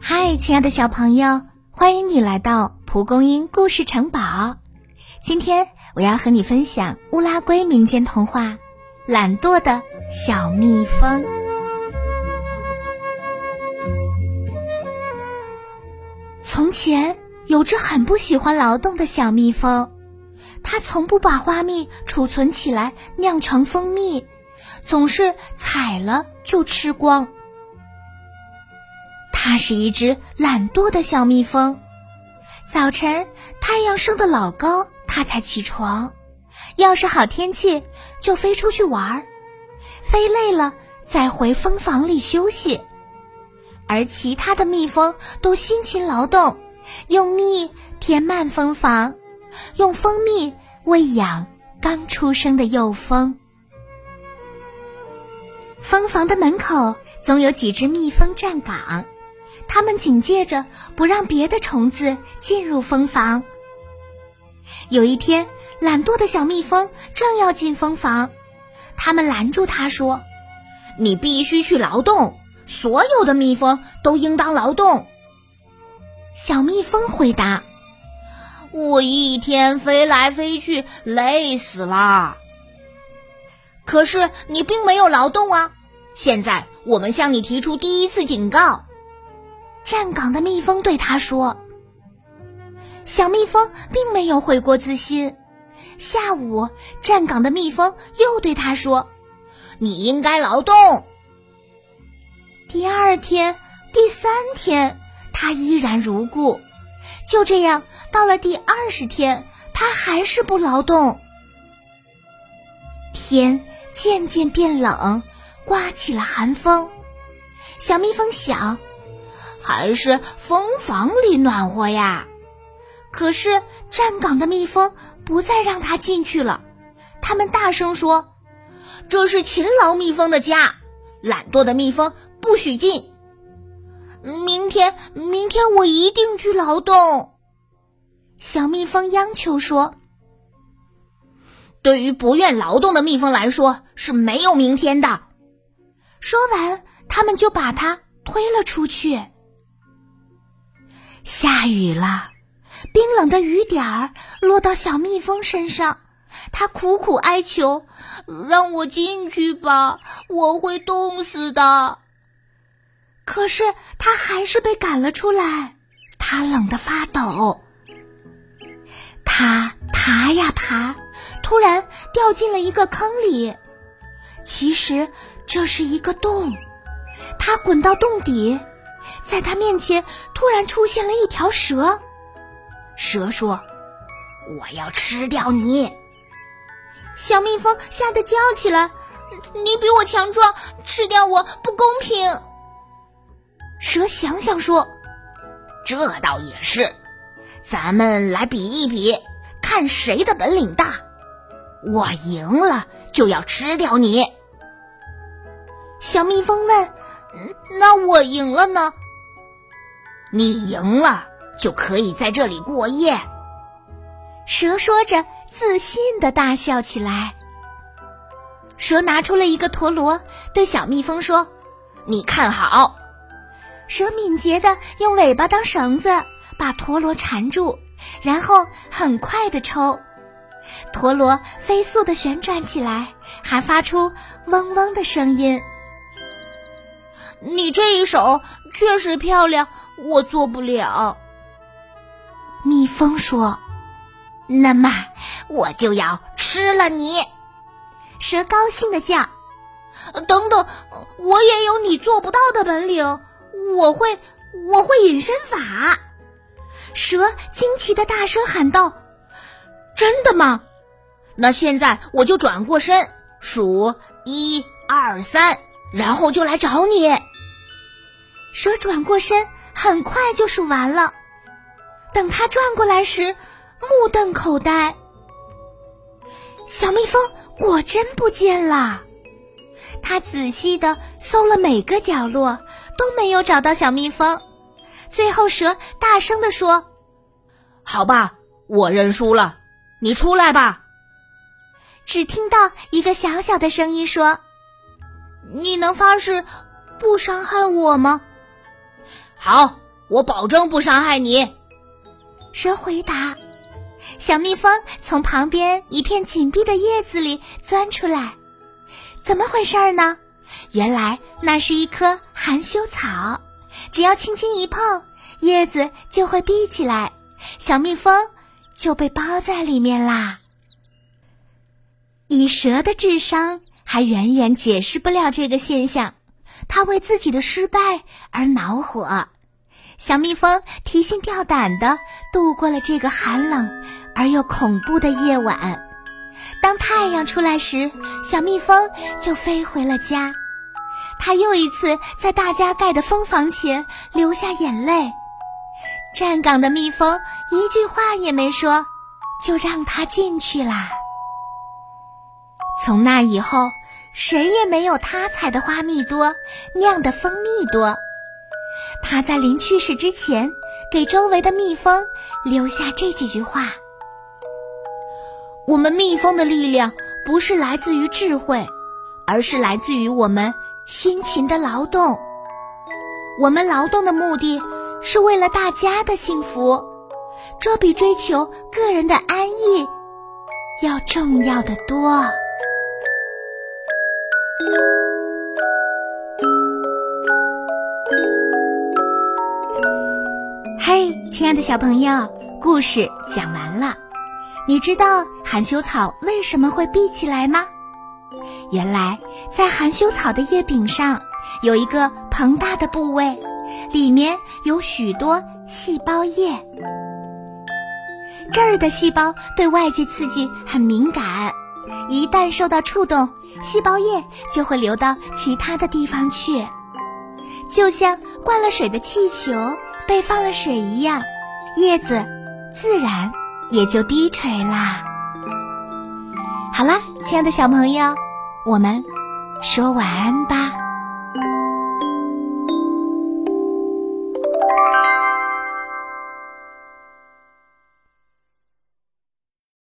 嗨，亲爱的小朋友，欢迎你来到蒲公英故事城堡。今天我要和你分享乌拉圭民间童话《懒惰的小蜜蜂》。从前有只很不喜欢劳动的小蜜蜂，它从不把花蜜储存起来酿成蜂蜜，总是采了就吃光。它是一只懒惰的小蜜蜂。早晨太阳升得老高，它才起床。要是好天气，就飞出去玩儿；飞累了，再回蜂房里休息。而其他的蜜蜂都辛勤劳动，用蜜填满蜂房，用蜂蜜喂养刚出生的幼蜂。蜂房的门口总有几只蜜蜂站岗。他们紧接着，不让别的虫子进入蜂房。有一天，懒惰的小蜜蜂正要进蜂房，他们拦住他说：“你必须去劳动，所有的蜜蜂都应当劳动。”小蜜蜂回答：“我一天飞来飞去，累死了。可是你并没有劳动啊！现在我们向你提出第一次警告。”站岗的蜜蜂对他说：“小蜜蜂并没有悔过自新。”下午，站岗的蜜蜂又对他说：“你应该劳动。”第二天、第三天，他依然如故。就这样，到了第二十天，他还是不劳动。天渐渐变冷，刮起了寒风。小蜜蜂想。还是蜂房里暖和呀，可是站岗的蜜蜂不再让他进去了。他们大声说：“这是勤劳蜜蜂的家，懒惰的蜜蜂不许进。”明天，明天我一定去劳动。小蜜蜂央求说：“对于不愿劳动的蜜蜂来说，是没有明天的。”说完，他们就把它推了出去。下雨了，冰冷的雨点儿落到小蜜蜂身上，它苦苦哀求：“让我进去吧，我会冻死的。”可是它还是被赶了出来，它冷得发抖。它爬呀爬，突然掉进了一个坑里。其实这是一个洞，它滚到洞底。在他面前突然出现了一条蛇，蛇说：“我要吃掉你！”小蜜蜂吓得叫起来：“你比我强壮，吃掉我不公平！”蛇想想说：“这倒也是，咱们来比一比，看谁的本领大。我赢了就要吃掉你。”小蜜蜂问：“那我赢了呢？”你赢了，就可以在这里过夜。蛇说着，自信的大笑起来。蛇拿出了一个陀螺，对小蜜蜂说：“你看好。”蛇敏捷的用尾巴当绳子，把陀螺缠住，然后很快的抽，陀螺飞速的旋转起来，还发出嗡嗡的声音。你这一手确实漂亮，我做不了。蜜蜂说：“那么我就要吃了你。”蛇高兴的叫：“等等，我也有你做不到的本领，我会，我会隐身法。”蛇惊奇的大声喊道：“真的吗？那现在我就转过身，数一二三，然后就来找你。”蛇转过身，很快就数完了。等它转过来时，目瞪口呆。小蜜蜂果真不见了。它仔细的搜了每个角落，都没有找到小蜜蜂。最后，蛇大声的说：“好吧，我认输了，你出来吧。”只听到一个小小的声音说：“你能发誓？”不伤害我吗？好，我保证不伤害你。蛇回答。小蜜蜂从旁边一片紧闭的叶子里钻出来，怎么回事呢？原来那是一棵含羞草，只要轻轻一碰，叶子就会闭起来，小蜜蜂就被包在里面啦。以蛇的智商，还远远解释不了这个现象，它为自己的失败而恼火。小蜜蜂提心吊胆地度过了这个寒冷而又恐怖的夜晚。当太阳出来时，小蜜蜂就飞回了家。它又一次在大家盖的蜂房前流下眼泪。站岗的蜜蜂一句话也没说，就让它进去啦。从那以后，谁也没有它采的花蜜多，酿的蜂蜜多。他在临去世之前，给周围的蜜蜂留下这几句话：“我们蜜蜂的力量不是来自于智慧，而是来自于我们辛勤的劳动。我们劳动的目的是为了大家的幸福，这比追求个人的安逸要重要的多。”嘿，亲爱的小朋友，故事讲完了。你知道含羞草为什么会闭起来吗？原来，在含羞草的叶柄上有一个膨大的部位，里面有许多细胞液。这儿的细胞对外界刺激很敏感，一旦受到触动，细胞液就会流到其他的地方去，就像灌了水的气球。被放了水一样，叶子自然也就低垂啦。好啦，亲爱的小朋友，我们说晚安吧。